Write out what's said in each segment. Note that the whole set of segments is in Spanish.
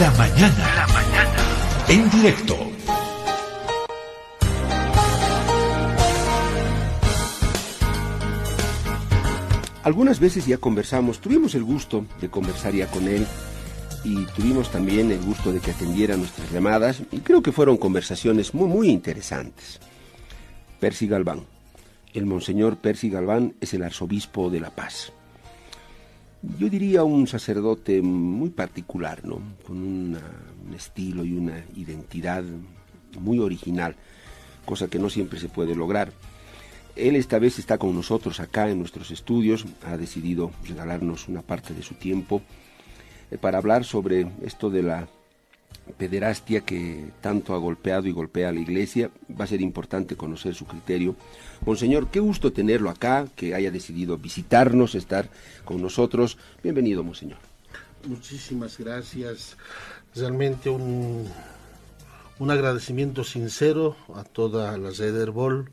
La mañana. La mañana. En directo. Algunas veces ya conversamos, tuvimos el gusto de conversar ya con él y tuvimos también el gusto de que atendiera nuestras llamadas y creo que fueron conversaciones muy, muy interesantes. Percy Galván. El monseñor Percy Galván es el arzobispo de La Paz. Yo diría un sacerdote muy particular, ¿no? Con un estilo y una identidad muy original, cosa que no siempre se puede lograr. Él esta vez está con nosotros acá en nuestros estudios, ha decidido regalarnos una parte de su tiempo eh, para hablar sobre esto de la pederastia que tanto ha golpeado y golpea a la iglesia. Va a ser importante conocer su criterio. Monseñor, qué gusto tenerlo acá, que haya decidido visitarnos, estar con nosotros. Bienvenido, Monseñor. Muchísimas gracias. Realmente un, un agradecimiento sincero a toda la Zederbol,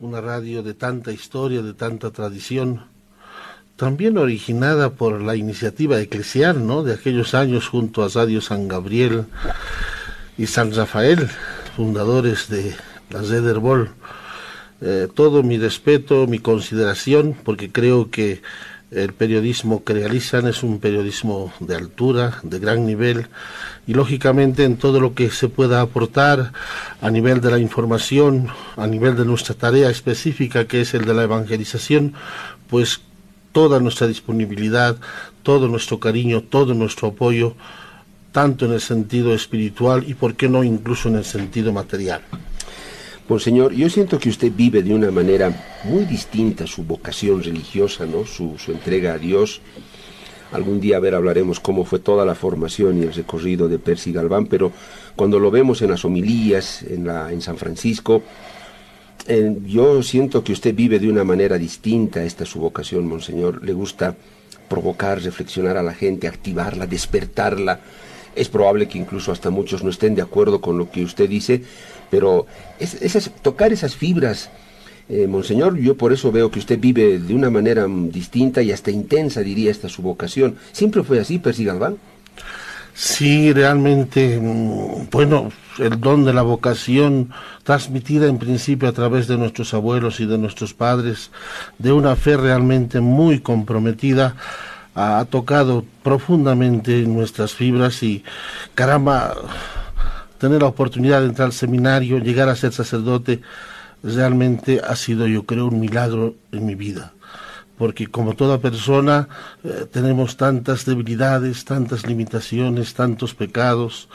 una radio de tanta historia, de tanta tradición también originada por la iniciativa eclesial, ¿no? De aquellos años junto a Radio San Gabriel y San Rafael, fundadores de la Zederbol. Eh, todo mi respeto, mi consideración, porque creo que el periodismo que realizan es un periodismo de altura, de gran nivel, y lógicamente en todo lo que se pueda aportar a nivel de la información, a nivel de nuestra tarea específica, que es el de la evangelización, pues toda nuestra disponibilidad, todo nuestro cariño, todo nuestro apoyo, tanto en el sentido espiritual y, por qué no, incluso en el sentido material. Pues señor, yo siento que usted vive de una manera muy distinta su vocación religiosa, ¿no? Su, entrega a Dios. Algún día, a ver, hablaremos cómo fue toda la formación y el recorrido de Percy Galván, pero cuando lo vemos en las homilías, en San Francisco, yo siento que usted vive de una manera distinta, esta es su vocación, Monseñor. Le gusta provocar, reflexionar a la gente, activarla, despertarla. Es probable que incluso hasta muchos no estén de acuerdo con lo que usted dice, pero es, tocar esas fibras, eh, Monseñor, yo por eso veo que usted vive de una manera mm, distinta y hasta intensa, diría, esta su vocación. ¿Siempre fue así, Percy Galván? Sí, realmente, mm, bueno, el don de la vocación transmitida en principio a través de nuestros abuelos y de nuestros padres, de una fe realmente muy comprometida, ha tocado profundamente en nuestras fibras y caramba, tener la oportunidad de entrar al seminario, llegar a ser sacerdote, realmente ha sido yo creo un milagro en mi vida porque como toda persona eh, tenemos tantas debilidades, tantas limitaciones, tantos pecados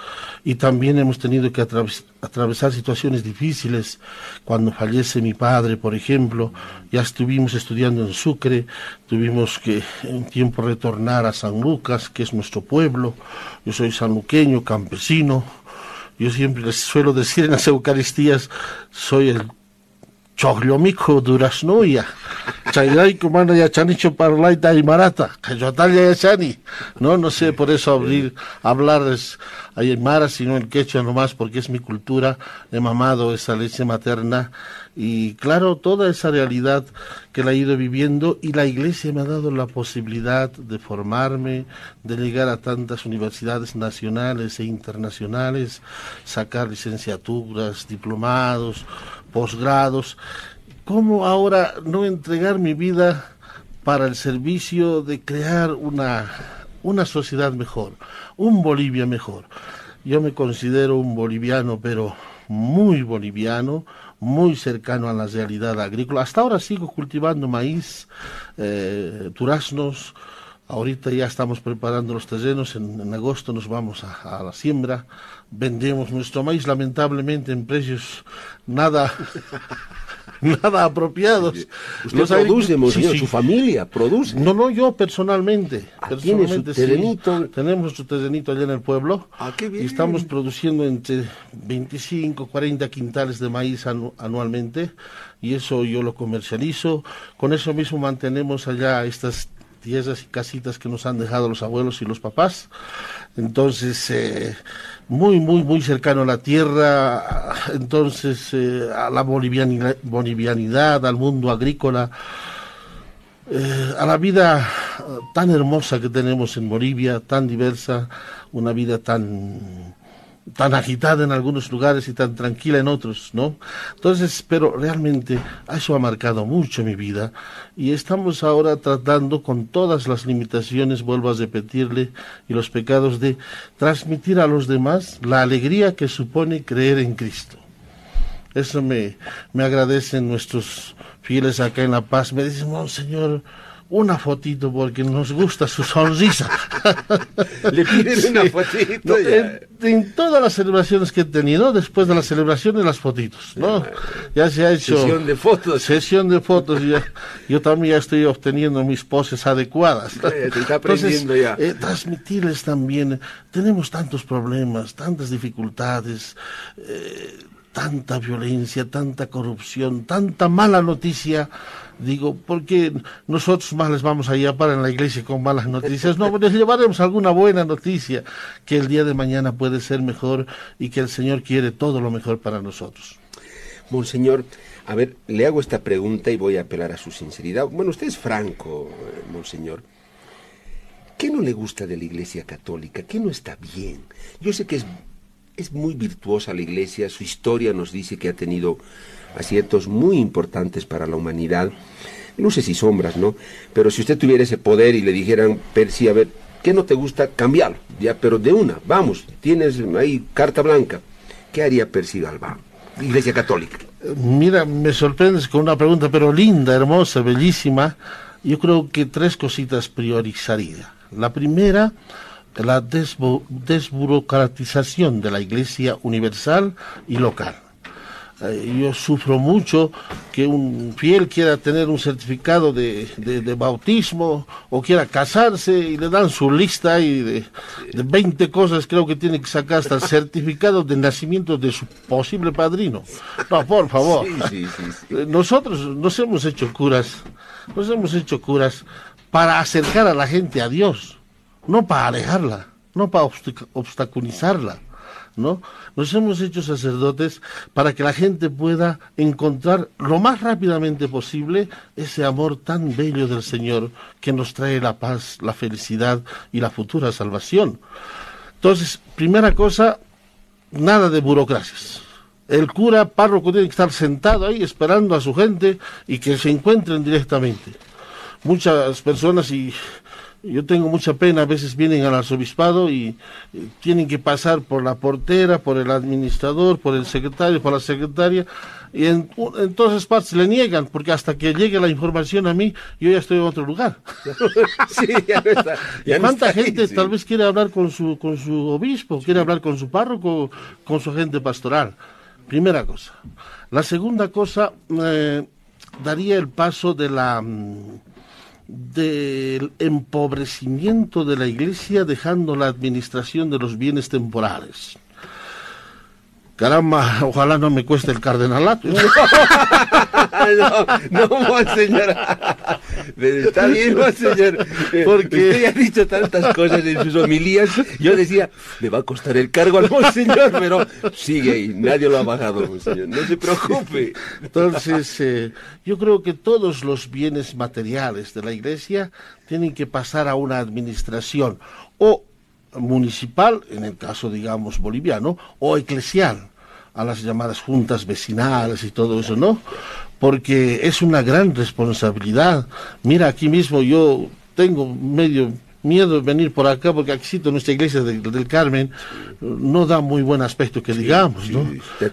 y también hemos tenido que atravesar situaciones difíciles. Cuando fallece mi padre, por ejemplo, ya estuvimos estudiando en Sucre, tuvimos que un tiempo retornar a San Lucas, que es nuestro pueblo. Yo soy sanluqueño, campesino. Yo siempre les suelo decir en las Eucaristías, soy el choglomiko durasnoya. Chayraiku mana yachanicho parlaita y marata. Cayotalia yachani. No, no sé, por eso abrir, hablar es aymara, sino el quechua nomás, porque es mi cultura. He mamado esa leche materna. Y claro, toda esa realidad que la he ido viviendo y la iglesia me ha dado la posibilidad de formarme, de llegar a tantas universidades nacionales e internacionales, sacar licenciaturas, diplomados, posgrados. ¿Cómo ahora no entregar mi vida para el servicio de crear una, una sociedad mejor, un Bolivia mejor? Yo me considero un boliviano, pero muy boliviano, muy cercano a la realidad agrícola. Hasta ahora sigo cultivando maíz, eh, duraznos. Ahorita ya estamos preparando los terrenos. En, agosto nos vamos a, a, la siembra. Vendemos nuestro maíz, lamentablemente, en precios nada nada apropiados. Usted produce, su familia produce. No, no, yo personalmente. Ah, ¿Tiene su terrenito? tenemos nuestro terrenito allá en el pueblo. Ah, qué bien. Y estamos produciendo entre 25, 40 quintales de maíz anualmente. Y eso yo lo comercializo. Con eso mismo mantenemos allá estas tierras y casitas que nos han dejado los abuelos y los papás. Entonces, eh, muy, muy, muy cercano a la tierra, entonces eh, a la bolivianidad, al mundo agrícola, eh, a la vida tan hermosa que tenemos en Bolivia, tan diversa, una vida tan tan agitada en algunos lugares y tan tranquila en otros, ¿no? Entonces, pero realmente eso ha marcado mucho mi vida y estamos ahora tratando con todas las limitaciones, vuelvo a repetirle, y los pecados de transmitir a los demás la alegría que supone creer en Cristo. Eso me, me agradecen nuestros fieles acá en La Paz. Me dicen, Monseñor, una fotito porque nos gusta su sonrisa. Le piden una fotito. en, todas las celebraciones que he tenido, después de las celebraciones, las fotitos, ¿no? Ya se ha hecho... Sesión de fotos. Sesión de fotos. Ya, yo también ya estoy obteniendo mis poses adecuadas. te está aprendiendo ya. Eh, transmitirles también, tenemos tantos problemas, tantas dificultades, eh, tanta violencia, tanta corrupción, tanta mala noticia Digo, porque nosotros más les vamos a llevar en la iglesia con malas noticias. No, les llevaremos alguna buena noticia que el día de mañana puede ser mejor y que el Señor quiere todo lo mejor para nosotros. Monseñor, a ver, le hago esta pregunta y voy a apelar a su sinceridad. Bueno, usted es franco, eh, Monseñor. ¿Qué no le gusta de la Iglesia Católica? ¿Qué no está bien? Yo sé que es, es muy virtuosa la Iglesia, su historia nos dice que ha tenido aciertos muy importantes para la humanidad, luces y sombras, ¿no? Pero si usted tuviera ese poder y le dijeran, Percy, a ver, ¿qué no te gusta? Cambiarlo, ya, pero de una, vamos, tienes ahí carta blanca. ¿Qué haría Percy Galván? Iglesia Católica. Mira, me sorprendes con una pregunta, pero linda, hermosa, bellísima. Yo creo que tres cositas priorizaría. La primera, la desburocratización de la Iglesia universal y local eh, yo sufro mucho que un fiel quiera tener un certificado de, bautismo o quiera casarse y le dan su lista y de, de 20 cosas creo que tiene que sacar hasta el certificado de nacimiento de su posible padrino. No, por favor. Eh, nosotros nos hemos hecho curas, nos hemos hecho curas para acercar a la gente a Dios, no para alejarla, no para obstaculizarla. ¿no? Nos hemos hecho sacerdotes para que la gente pueda encontrar lo más rápidamente posible ese amor tan bello del Señor que nos trae la paz, la felicidad y la futura salvación. Entonces, primera cosa, nada de burocracias. El cura párroco tiene que estar sentado ahí esperando a su gente y que se encuentren directamente. Muchas personas y yo tengo mucha pena, a veces vienen al arzobispado y, tienen que pasar por la portera, por el administrador, por el secretario, por la secretaria, y en, todas esas partes le niegan, porque hasta que llegue la información a mí, yo ya estoy en otro lugar. sí, ya está. ¿Cuánta gente tal vez quiere hablar con su, con su obispo, quiere hablar con su párroco, con su agente pastoral? Primera cosa. La segunda cosa, eh, daría el paso de la... Mm, del empobrecimiento de la Iglesia dejando la administración de los bienes temporales. Caramba, ojalá no me cueste el cardenalato. no, no, monseñor. Está bien, monseñor. Porque usted ha dicho tantas cosas en sus homilías. Yo decía, me va a costar el cargo al monseñor, pero sigue ahí. Nadie lo ha bajado, monseñor. No se preocupe. Entonces, eh, yo creo que todos los bienes materiales de la iglesia tienen que pasar a una administración o municipal, en el caso, digamos, boliviano, o eclesial, a las llamadas juntas vecinales y todo eso, ¿no? Porque es una gran responsabilidad. Mira, aquí mismo yo tengo medio miedo de venir por acá porque aquí nuestra iglesia del Carmen no da muy buen aspecto que digamos, ¿no?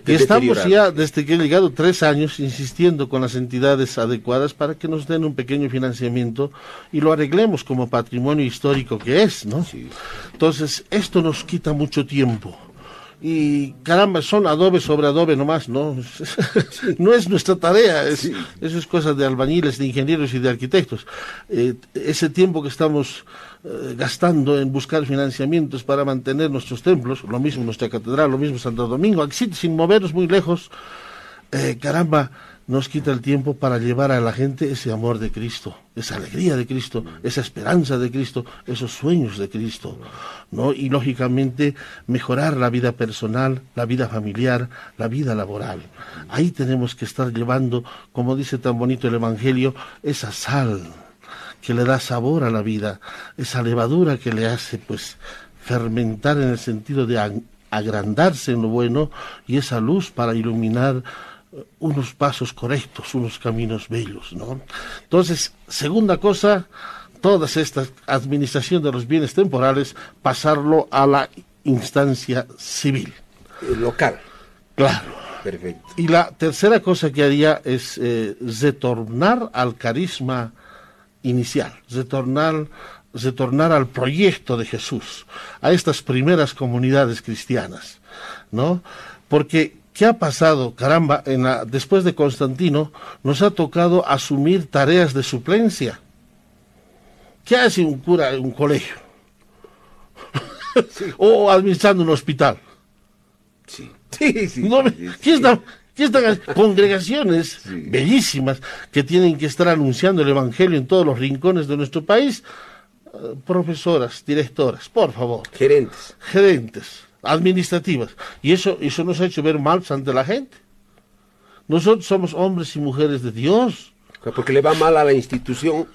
y estamos ya desde que he llegado tres años insistiendo con las entidades adecuadas para que nos den un pequeño financiamiento y lo arreglemos como patrimonio histórico que es, ¿no? Entonces esto nos quita mucho tiempo y caramba, son adobe sobre adobe nomás, ¿no? no es nuestra tarea, eso es cosa de albañiles, de ingenieros y de arquitectos. Eh, ese tiempo que estamos eh, gastando en buscar financiamientos para mantener nuestros templos, lo mismo nuestra catedral, lo mismo Santo Domingo, aquí sin movernos muy lejos, eh, caramba, nos quita el tiempo para llevar a la gente ese amor de Cristo, esa alegría de Cristo, esa esperanza de Cristo, esos sueños de Cristo, ¿no? Y lógicamente mejorar la vida personal, la vida familiar, la vida laboral. Ahí tenemos que estar llevando, como dice tan bonito el Evangelio, esa sal que le da sabor a la vida, esa levadura que le hace pues fermentar en el sentido de agrandarse en lo bueno y esa luz para iluminar unos pasos correctos, unos caminos bellos, ¿no? Entonces, segunda cosa, todas estas administración de los bienes temporales, pasarlo a la instancia civil. Local. Claro. Perfecto. Y la tercera cosa que haría es eh, retornar al carisma inicial, retornar, retornar al proyecto de Jesús, a estas primeras comunidades cristianas, ¿no? Porque ¿qué ha pasado? Caramba, en la, después de Constantino nos ha tocado asumir tareas de suplencia. ¿Qué hace un cura en un colegio? o administrando un hospital. Sí. Sí, sí. están, congregaciones bellísimas que tienen que estar anunciando el Evangelio en todos los rincones de nuestro país. Eh, profesoras, directoras, por favor. Gerentes. Gerentes, administrativas. Y eso, eso nos ha hecho ver mal ante la gente. Nosotros somos hombres y mujeres de Dios. Porque le va mal a la institución,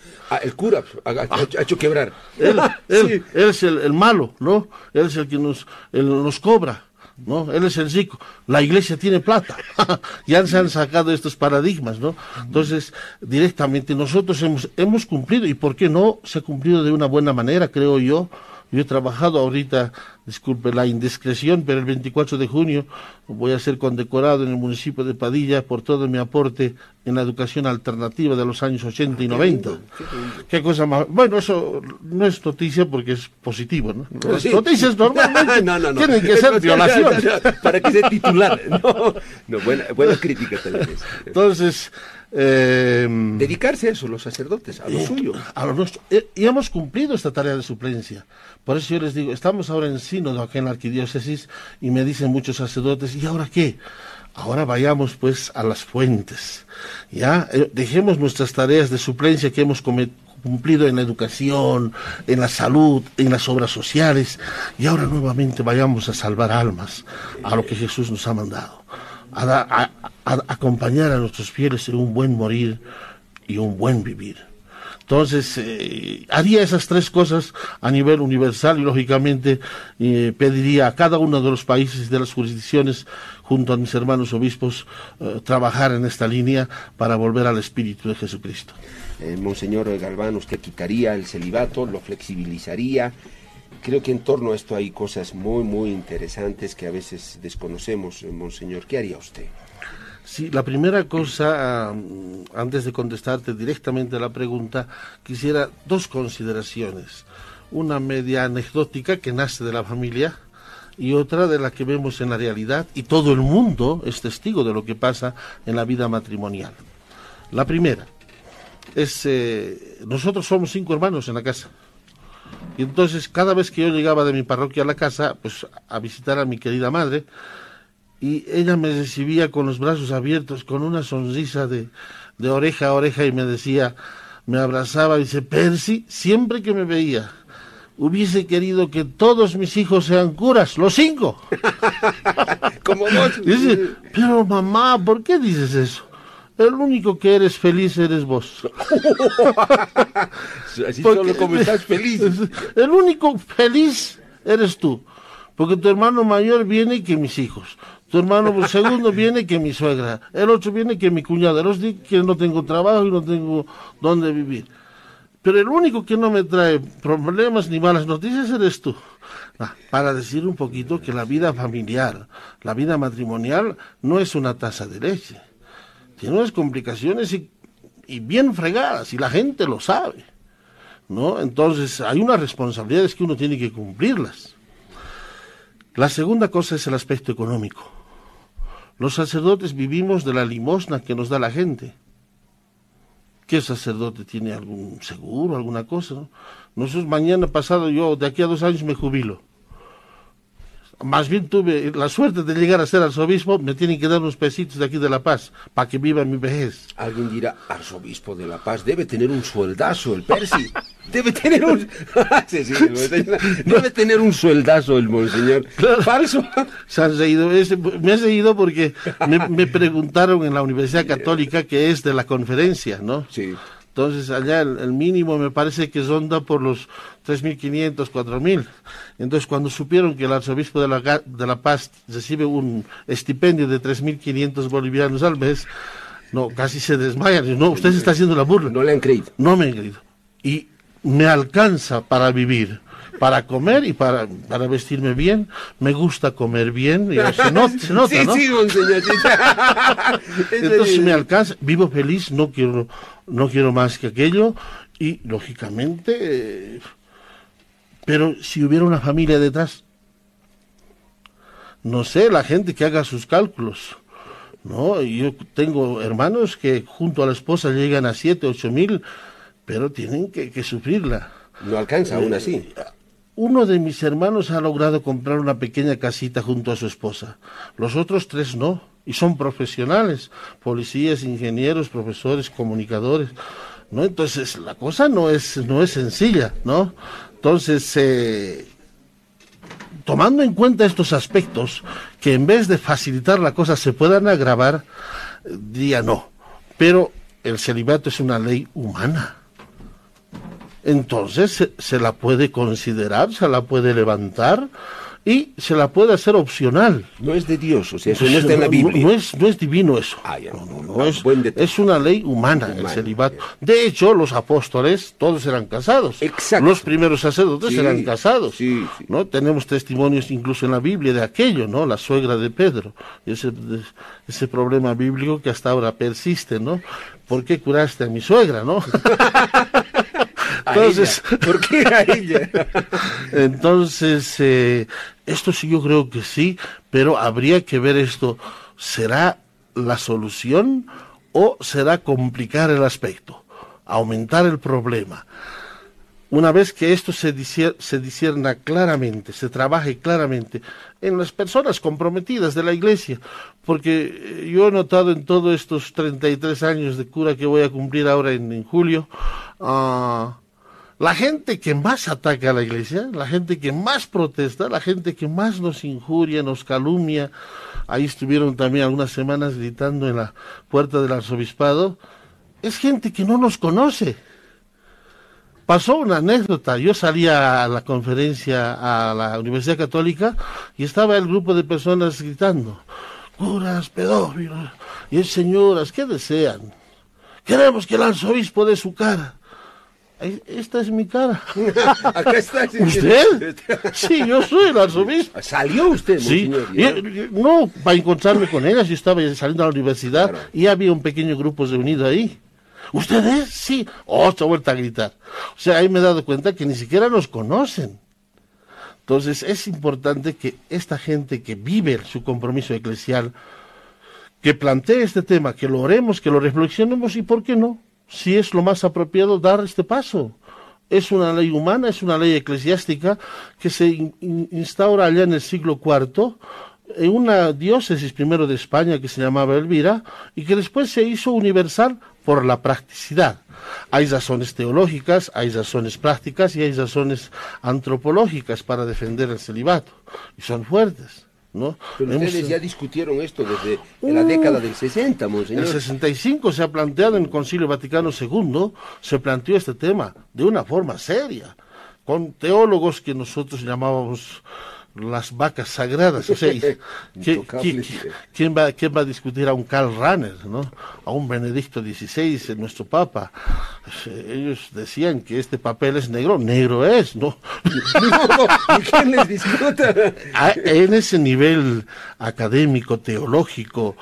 el cura ha, hecho quebrar. Él, es el, malo, ¿no? Él es el que nos, nos cobra. ¿no? Él es el rico, la iglesia tiene plata. ya se han sacado estos paradigmas, ¿no? Entonces, directamente nosotros hemos, hemos cumplido, y por qué no se ha cumplido de una buena manera, creo yo, yo he trabajado ahorita, disculpe la indiscreción, pero el 24 de junio voy a ser condecorado en el municipio de Padilla por todo mi aporte en la educación alternativa de los años 80 y 90. Qué, cosa más. Bueno, eso no es noticia porque es positivo, ¿no? Las noticias normalmente tienen que ser violaciones. para que sea titular. No, buena, buena crítica Entonces. Eh, Dedicarse a eso, los sacerdotes, a lo suyo. A lo nuestro. Eh, y hemos cumplido esta tarea de suplencia. Por eso yo les digo, estamos ahora en sínodo aquí en la arquidiócesis y me dicen muchos sacerdotes, ¿y ahora qué? Ahora vayamos pues a las fuentes. Ya, eh, dejemos nuestras tareas de suplencia que hemos cumplido en la educación, en la salud, en las obras sociales, y ahora nuevamente vayamos a salvar almas, a lo que Jesús nos ha mandado, a acompañar a nuestros fieles en un buen morir y un buen vivir. Entonces, eh, haría esas tres cosas a nivel universal y lógicamente eh, pediría a cada uno de los países y de las jurisdicciones, junto a mis hermanos obispos, eh, trabajar en esta línea para volver al espíritu de Jesucristo. Monseñor Galván, usted quitaría el celibato, lo flexibilizaría. Creo que en torno a esto hay cosas muy, muy interesantes que a veces desconocemos. Monseñor, ¿qué haría usted? Sí, la primera cosa, antes de contestarte directamente a la pregunta, quisiera dos consideraciones. Una media anecdótica que nace de la familia y otra de la que vemos en la realidad y todo el mundo es testigo de lo que pasa en la vida matrimonial. La primera es, eh, nosotros somos cinco hermanos en la casa. Y entonces cada vez que yo llegaba de mi parroquia a la casa, pues a visitar a mi querida madre, y ella me recibía con los brazos abiertos, con una sonrisa de, de oreja a oreja y me decía, me abrazaba y dice, Percy, siempre que me veía, hubiese querido que todos mis hijos sean curas, los cinco. Como vos. Dice, pero mamá, ¿por qué dices eso? El único que eres feliz eres vos. Así solo como estás feliz. El único feliz eres tú. Porque tu hermano mayor viene que mis hijos. Tu hermano segundo viene que mi suegra. El otro viene que mi cuñada. Los que no tengo trabajo y no tengo dónde vivir. Pero el único que no me trae problemas ni malas noticias eres tú. Ah, para decir un poquito que la vida familiar, la vida matrimonial, no es una taza de leche. Tiene unas complicaciones y, y bien fregadas, y la gente lo sabe. ¿no? Entonces, hay unas responsabilidades que uno tiene que cumplirlas. La segunda cosa es el aspecto económico. Los sacerdotes vivimos de la limosna que nos da la gente. ¿Qué sacerdote tiene algún seguro, alguna cosa? Nosotros mañana pasado, yo de aquí a dos años me jubilo más bien tuve la suerte de llegar a ser arzobispo, me tienen que dar unos pesitos de aquí de La Paz para que viva mi vejez. Alguien dirá, arzobispo de La Paz, debe tener un sueldazo el Percy. Debe tener un... debe tener un sueldazo el monseñor. Falso. Se han reído. me han reído porque me, me preguntaron en la Universidad Católica que es de la conferencia, ¿no? Sí. Entonces allá el, mínimo me parece que ronda por los 3.500, 4.000. Entonces cuando supieron que el arzobispo de la, de la Paz recibe un estipendio de 3.500 bolivianos al mes, no, casi se desmayan. No, usted se está haciendo la burla. No le han creído. No me han creído. Y me alcanza para vivir para comer y para, para vestirme bien. Me gusta comer bien. Y se, nota, se nota, sí, ¿no? Sí, Entonces me alcanza, vivo feliz, no quiero, no quiero más que aquello. Y lógicamente, eh, pero si hubiera una familia detrás, no sé, la gente que haga sus cálculos. No, yo tengo hermanos que junto a la esposa llegan a siete, ocho mil, pero tienen que, que sufrirla. No alcanza aún así. Eh, uno de mis hermanos ha logrado comprar una pequeña casita junto a su esposa. Los otros tres no. Y son profesionales, policías, ingenieros, profesores, comunicadores. ¿no? Entonces, la cosa no es, no es sencilla, ¿no? Entonces, eh, tomando en cuenta estos aspectos, que en vez de facilitar la cosa se puedan agravar, diría no. Pero el celibato es una ley humana entonces se, la puede considerar, se la puede levantar y se la puede hacer opcional. No es de Dios, o sea, eso no está en la Biblia. No, es, no es divino eso. Ah, no, no, es, es, una ley humana, el celibato. De hecho, los apóstoles todos eran casados. Exacto. Los primeros sacerdotes eran casados. Sí, ¿no? Tenemos testimonios incluso en la Biblia de aquello, ¿no? La suegra de Pedro. Ese, ese problema bíblico que hasta ahora persiste, ¿no? ¿Por qué curaste a mi suegra, no? Entonces, ¿por qué a ella? Entonces, eh, esto sí yo creo que sí, pero habría que ver esto. ¿Será la solución o será complicar el aspecto? Aumentar el problema. Una vez que esto se, se disierna claramente, se trabaje claramente en las personas comprometidas de la iglesia, porque yo he notado en todos estos 33 años de cura que voy a cumplir ahora en, julio, uh, la gente que más ataca a la iglesia, la gente que más protesta, la gente que más nos injuria, nos calumnia, ahí estuvieron también algunas semanas gritando en la puerta del arzobispado, es gente que no nos conoce. Pasó una anécdota, yo salía a la conferencia a la Universidad Católica y estaba el grupo de personas gritando, curas, pedófilos, y señoras, ¿qué desean? Queremos que el arzobispo dé su cara. Esta es mi cara. Acá está. ¿Usted? Sí, yo soy el arzobispo. ¿Salió usted, sí. no, para encontrarme con ellas, yo estaba saliendo a la universidad y había un pequeño grupo reunido ahí. ¿Ustedes? Sí. Otra vuelta a gritar. O sea, ahí me he dado cuenta que ni siquiera nos conocen. Entonces, es importante que esta gente que vive su compromiso eclesial, que plantee este tema, que lo oremos, que lo reflexionemos y, ¿por qué no? Si es lo más apropiado dar este paso. Es una ley humana, es una ley eclesiástica que se instaura allá en el siglo IV en una diócesis primero de España que se llamaba Elvira y que después se hizo universal por la practicidad. Hay razones teológicas, hay razones prácticas y hay razones antropológicas para defender el celibato y son fuertes. ¿No? Pero ustedes ya discutieron esto desde la década del 60, monseñor. En el 65 se ha planteado en el Concilio Vaticano II, se planteó este tema de una forma seria, con teólogos que nosotros llamábamos las vacas sagradas. O sea, quién, va, ¿quién va a discutir a un Karl Rahner, ¿no? a un Benedicto XVI, nuestro Papa? Ellos decían que este papel es negro, negro es, ¿no? ¿Y quién les discuta? En ese nivel académico, teológico,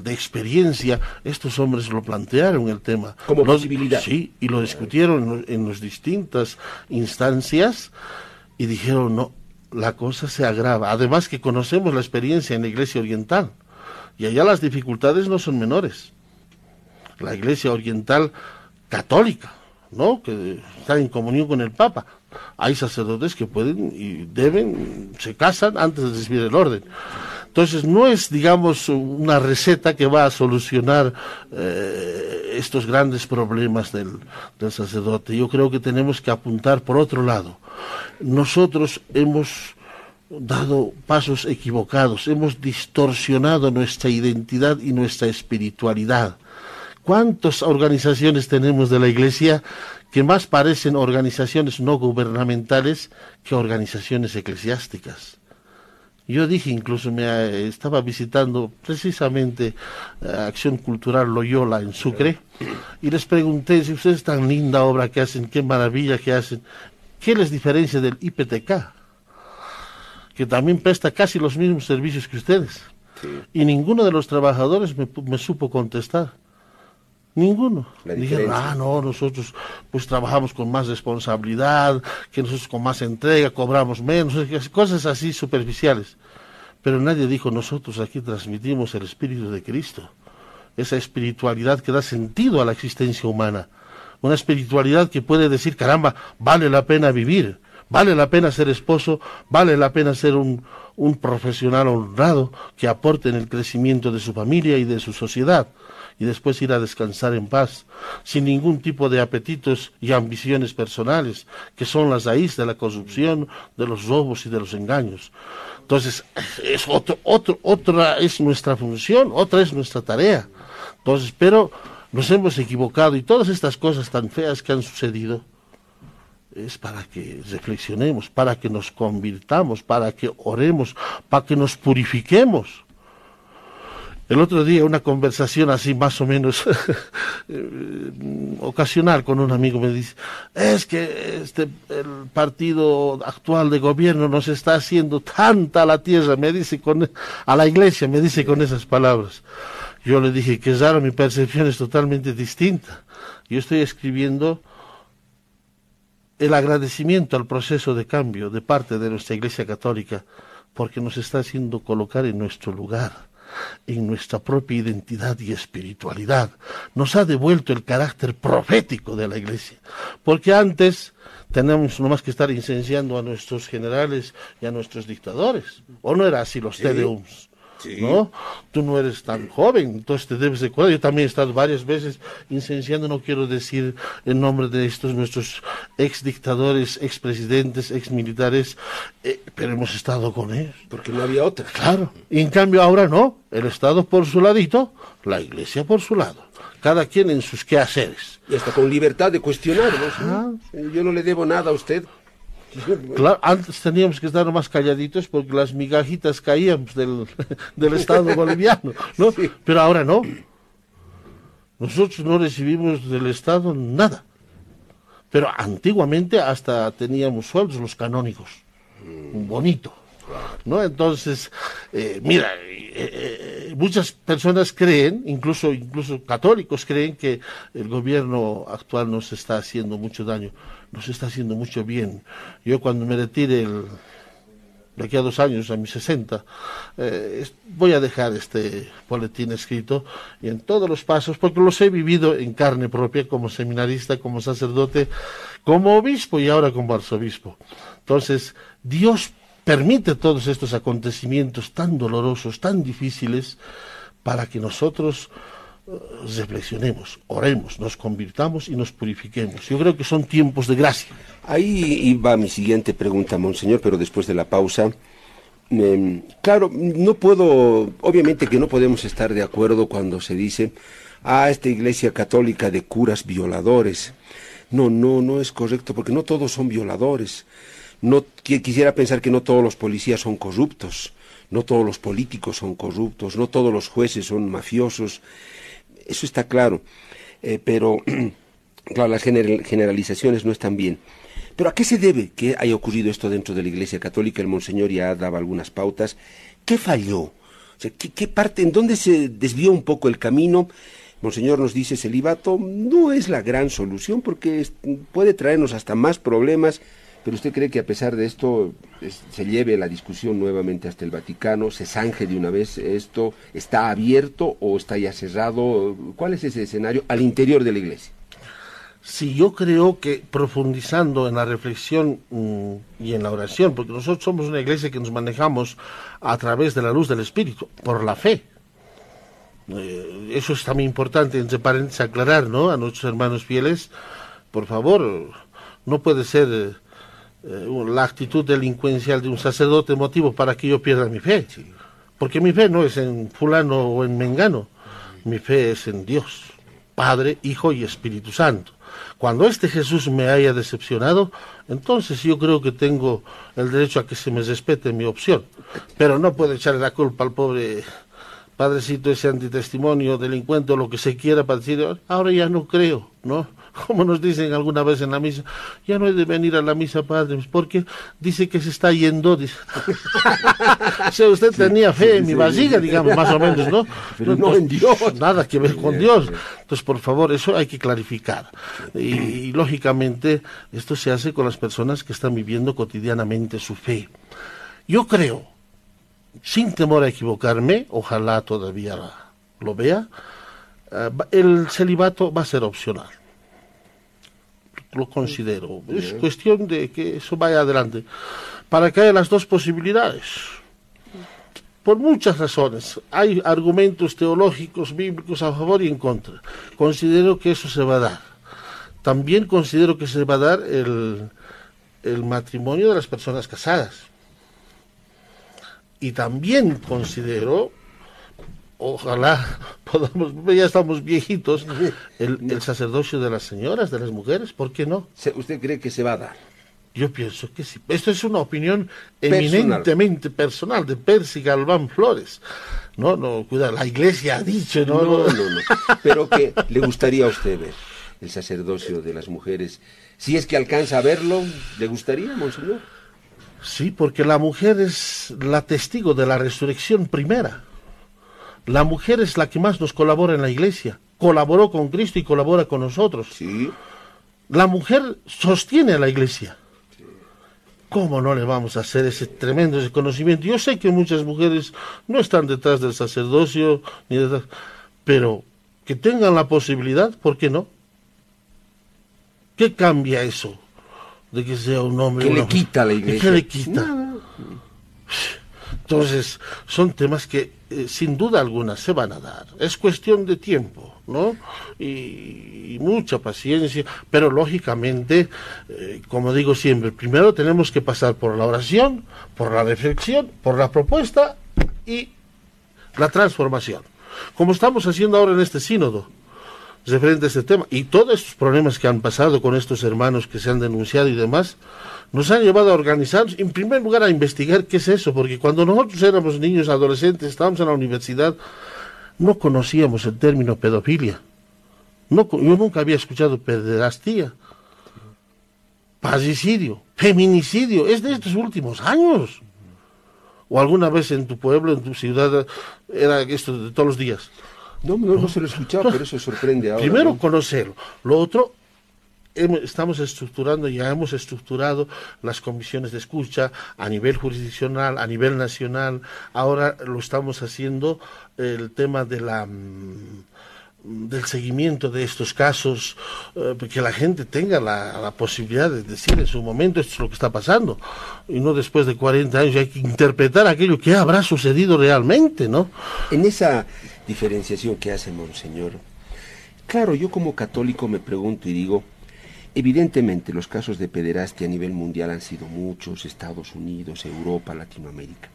de experiencia, estos hombres lo plantearon el tema. Como posibilidad. Sí, y lo discutieron en las distintas instancias y dijeron, no, la cosa se agrava. Además que conocemos la experiencia en la Iglesia Oriental y allá las dificultades no son menores. La Iglesia Oriental católica, ¿no? Que está en comunión con el Papa. Hay sacerdotes que pueden y deben, se casan antes de recibir el orden. Entonces no es, digamos, una receta que va a solucionar eh, estos grandes problemas del, del sacerdote. Yo creo que tenemos que apuntar por otro lado. Nosotros hemos dado pasos equivocados, hemos distorsionado nuestra identidad y nuestra espiritualidad ¿Cuántas organizaciones tenemos de la Iglesia que más parecen organizaciones no gubernamentales que organizaciones eclesiásticas? Yo dije, incluso me estaba visitando precisamente eh, Acción Cultural Loyola en Sucre y les pregunté si ustedes tan linda obra que hacen, qué maravilla que hacen, ¿qué les diferencia del IPTK? Que también presta casi los mismos servicios que ustedes. Y ninguno de los trabajadores me, supo contestar. Ninguno. Dijeron, ah, no, nosotros pues trabajamos con más responsabilidad, que nosotros con más entrega, cobramos menos, cosas así superficiales. Pero nadie dijo, nosotros aquí transmitimos el Espíritu de Cristo, esa espiritualidad que da sentido a la existencia humana, una espiritualidad que puede decir, caramba, vale la pena vivir, vale la pena ser esposo, vale la pena ser un, un profesional honrado que aporte en el crecimiento de su familia y de su sociedad y después ir a descansar en paz, sin ningún tipo de apetitos y ambiciones personales, que son las raíces de la corrupción, de los robos y de los engaños. Entonces, es otro, otro, otra es nuestra función, otra es nuestra tarea. Entonces, pero nos hemos equivocado y todas estas cosas tan feas que han sucedido, es para que reflexionemos, para que nos convirtamos, para que oremos, para que nos purifiquemos. El otro día una conversación así más o menos eh, ocasional con un amigo me dice, es que este el partido actual de gobierno nos está haciendo tanta la tierra, me dice con a la iglesia, me dice con esas palabras. Yo le dije que raro, mi percepción es totalmente distinta. Yo estoy escribiendo el agradecimiento al proceso de cambio de parte de nuestra Iglesia Católica, porque nos está haciendo colocar en nuestro lugar, en nuestra propia identidad y espiritualidad. Nos ha devuelto el carácter profético de la Iglesia, porque antes tenemos nomás que estar incenciando a nuestros generales y a nuestros dictadores, ¿o no era así los sí. ¿No? Tú no eres tan joven, entonces te debes de cuidar. Yo también he estado varias veces incenciando, no quiero decir el nombre de estos nuestros ex dictadores, ex presidentes, ex militares, eh, pero hemos estado con ellos. Porque no había otra. Claro, y en cambio ahora no, el Estado por su ladito, la Iglesia por su lado. Cada quien en sus quehaceres. Y hasta con libertad de cuestionar, Yo no le debo nada a usted, Claro, antes teníamos que estar más calladitos porque las migajitas caían del, del Estado boliviano, ¿no? Pero ahora no. Nosotros no recibimos del Estado nada. Pero antiguamente hasta teníamos sueldos los canónicos. Un bonito. ¿No? Entonces, eh, mira, eh, eh, muchas personas creen, incluso, incluso católicos creen que el gobierno actual nos está haciendo mucho daño nos está haciendo mucho bien. Yo cuando me retire de aquí a dos años, a mis 60, eh, voy a dejar este boletín escrito y en todos los pasos, porque los he vivido en carne propia como seminarista, como sacerdote, como obispo y ahora como arzobispo. Entonces, Dios permite todos estos acontecimientos tan dolorosos, tan difíciles, para que nosotros reflexionemos, oremos, nos convirtamos y nos purifiquemos. Yo creo que son tiempos de gracia. Ahí va mi siguiente pregunta, Monseñor, pero después de la pausa. claro, no puedo, obviamente que no podemos estar de acuerdo cuando se dice, ah, esta iglesia católica de curas violadores. No, no, no es correcto, porque no todos son violadores. No quisiera pensar que no todos los policías son corruptos, no todos los políticos son corruptos, no todos los jueces son mafiosos eso está claro, eh, pero las generalizaciones no están bien. Pero ¿a qué se debe que haya ocurrido esto dentro de la Iglesia Católica? El Monseñor ya daba algunas pautas. ¿Qué falló? ¿qué, parte, en dónde se desvió un poco el camino? Monseñor nos dice, celibato no es la gran solución porque puede traernos hasta más problemas pero usted cree que a pesar de esto se lleve la discusión nuevamente hasta el Vaticano, se zanje de una vez esto, está abierto o está ya cerrado, ¿cuál es ese escenario al interior de la Iglesia? Sí, yo creo que profundizando en la reflexión mm, y en la oración, porque nosotros somos una iglesia que nos manejamos a través de la luz del Espíritu, por la fe. Eh, eso es también importante, entre paréntesis, aclarar ¿no? a nuestros hermanos fieles. Por favor, no puede ser eh, la actitud delincuencial de un sacerdote motivo para que yo pierda mi fe. Porque mi fe no es en fulano o en mengano, mi fe es en Dios. Padre, Hijo y Espíritu Santo. Cuando este Jesús me haya decepcionado, entonces yo creo que tengo el derecho a que se me respete mi opción. Pero no puedo echarle la culpa al pobre padrecito ese antitestimonio, delincuente o lo que se quiera para decir, ahora ya no creo, ¿no? Como nos dicen alguna vez en la misa, ya no hay de venir a la misa, padre, porque dice que se está yendo. Dice. o sea, usted tenía fe en mi vasija, digamos, más o menos, ¿no? Pero no, en Dios. Nada que ver con Dios. Entonces, por favor, eso hay que clarificar. y lógicamente, esto se hace con las personas que están viviendo cotidianamente su fe. Yo creo sin temor a equivocarme, ojalá todavía lo vea, eh, el celibato va a ser opcional. Lo considero. Es cuestión de que eso vaya adelante. Para que haya las dos posibilidades. Por muchas razones. Hay argumentos teológicos, bíblicos a favor y en contra. Considero que eso se va a dar. También considero que se va a dar el, el matrimonio de las personas casadas y también considero, ojalá podamos, ya estamos viejitos, el, sacerdocio de las señoras, de las mujeres, ¿por qué no? ¿Usted cree que se va a dar? Yo pienso que sí. Esto es una opinión eminentemente personal de Percy Galván Flores. No, no, cuidado, la iglesia ha dicho, no, no, no, no. Pero que le gustaría a usted ver el sacerdocio de las mujeres. Si es que alcanza a verlo, ¿le gustaría, monseñor? Sí, porque la mujer es la testigo de la resurrección primera. La mujer es la que más nos colabora en la iglesia. Colaboró con Cristo y colabora con nosotros. Sí. La mujer sostiene a la iglesia. ¿Cómo no le vamos a hacer ese tremendo reconocimiento? Yo sé que muchas mujeres no están detrás del sacerdocio, ni detrás, pero que tengan la posibilidad, ¿por qué no? ¿Qué cambia eso? de que sea un hombre. ¿Qué le quita a la iglesia? ¿Qué le quita? Entonces, son temas que eh, sin duda alguna se van a dar. Es cuestión de tiempo, ¿no? Y, mucha paciencia, pero lógicamente, eh, como digo siempre, primero tenemos que pasar por la oración, por la reflexión, por la propuesta y la transformación. Como estamos haciendo ahora en este sínodo referente a este tema. Y todos estos problemas que han pasado con estos hermanos que se han denunciado y demás, nos han llevado a organizarnos, en primer lugar a investigar qué es eso, porque cuando nosotros éramos niños, adolescentes, estábamos en la universidad, no conocíamos el término pedofilia. No, yo nunca había escuchado pederastía, parricidio, feminicidio, es de estos últimos años. O alguna vez en tu pueblo, en tu ciudad, era esto de todos los días. No, no, se lo he escuchado, pero eso sorprende ahora. Primero conocerlo. Lo otro, estamos estructurando, ya hemos estructurado las comisiones de escucha a nivel jurisdiccional, a nivel nacional. Ahora lo estamos haciendo el tema de la mm, del seguimiento de estos casos, eh, que la gente tenga la, la, posibilidad de decir en su momento esto es lo que está pasando, y no después de 40 años hay que interpretar aquello que habrá sucedido realmente, ¿no? En esa diferenciación que hace Monseñor. Claro, yo como católico me pregunto y digo, evidentemente los casos de pederastia a nivel mundial han sido muchos, Estados Unidos, Europa, Latinoamérica.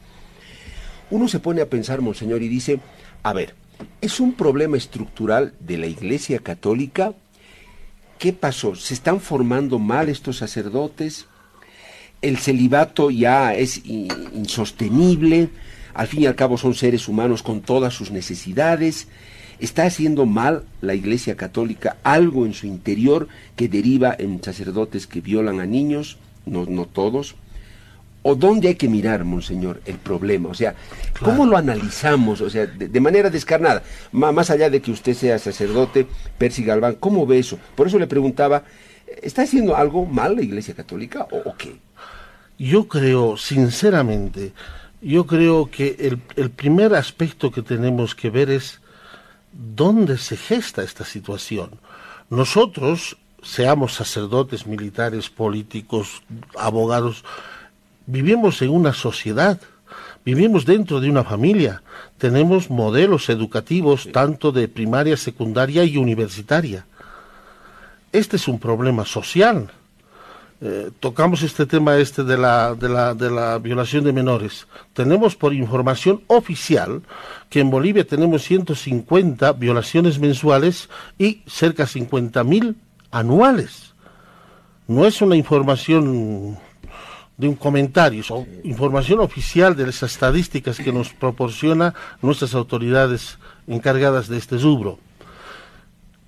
Uno se pone a pensar, Monseñor, y dice, a ver, ¿es un problema estructural de la Iglesia Católica? ¿Qué pasó? ¿Se están formando mal estos sacerdotes? ¿El celibato ya es insostenible? Al fin y al cabo son seres humanos con todas sus necesidades. ¿Está haciendo mal la Iglesia Católica algo en su interior que deriva en sacerdotes que violan a niños? No, no todos. ¿O dónde hay que mirar, Monseñor, el problema? O sea, ¿cómo lo analizamos? O sea, de, manera descarnada. más allá de que usted sea sacerdote, Percy Galván, ¿cómo ve eso? Por eso le preguntaba, ¿está haciendo algo mal la Iglesia Católica o qué? Yo creo, sinceramente, yo creo que el, el, primer aspecto que tenemos que ver es dónde se gesta esta situación. Nosotros, seamos sacerdotes, militares, políticos, abogados, vivimos en una sociedad, vivimos dentro de una familia, tenemos modelos educativos tanto de primaria, secundaria y universitaria. Este es un problema social eh, tocamos este tema este de la, de, la, de la violación de menores. Tenemos por información oficial que en Bolivia tenemos 150 violaciones mensuales y cerca de 50.000 anuales. No es una información de un comentario, es información oficial de las estadísticas que nos proporciona nuestras autoridades encargadas de este rubro.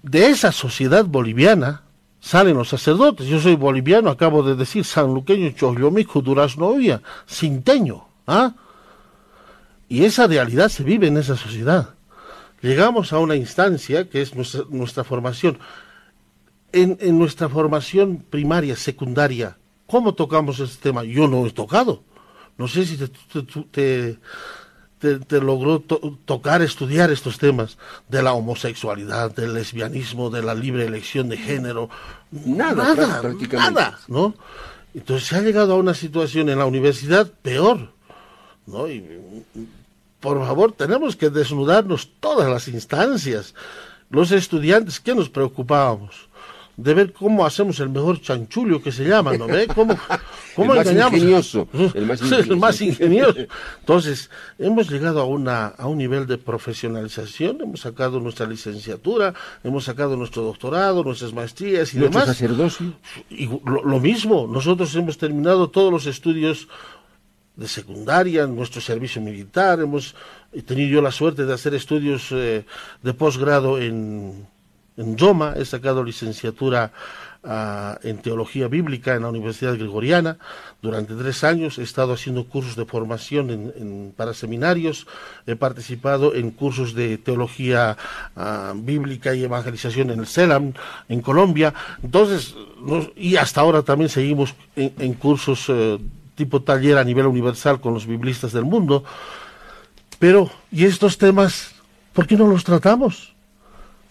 De esa sociedad boliviana salen los sacerdotes. Yo soy boliviano, acabo de decir, sanluqueño, choslomico, duraznovia, cinteño. ¿ah? Y esa realidad se vive en esa sociedad. Llegamos a una instancia que es nuestra, nuestra formación. En, en nuestra formación primaria, secundaria, ¿Cómo tocamos este tema? Yo no he tocado. No sé si te, logró tocar, estudiar estos temas de la homosexualidad, del lesbianismo, de la libre elección de género. Nada, nada, nada, ¿no? Entonces se ha llegado a una situación en la universidad peor, ¿no? Y, por favor, tenemos que desnudarnos todas las instancias. Los estudiantes, ¿qué nos preocupábamos? De ver cómo hacemos el mejor chanchulio que se llama, ¿no ve? ¿Cómo, cómo el, más ingenioso, el más ingenioso. el más ingenioso. Entonces, hemos llegado a, una, a un nivel de profesionalización, hemos sacado nuestra licenciatura, hemos sacado nuestro doctorado, nuestras maestrías y ¿Nuestro demás. sacerdocio? Y lo, mismo, nosotros hemos terminado todos los estudios de secundaria, nuestro servicio militar, hemos tenido yo la suerte de hacer estudios eh, de posgrado en en Roma, he sacado licenciatura ah, en teología bíblica en la Universidad Gregoriana. Durante tres años he estado haciendo cursos de formación para seminarios, he participado en cursos de teología ah, bíblica y evangelización en el CELAM, en Colombia. Entonces, y hasta ahora también seguimos en, cursos eh, tipo taller a nivel universal con los biblistas del mundo. Pero, ¿y estos temas, por qué no los tratamos?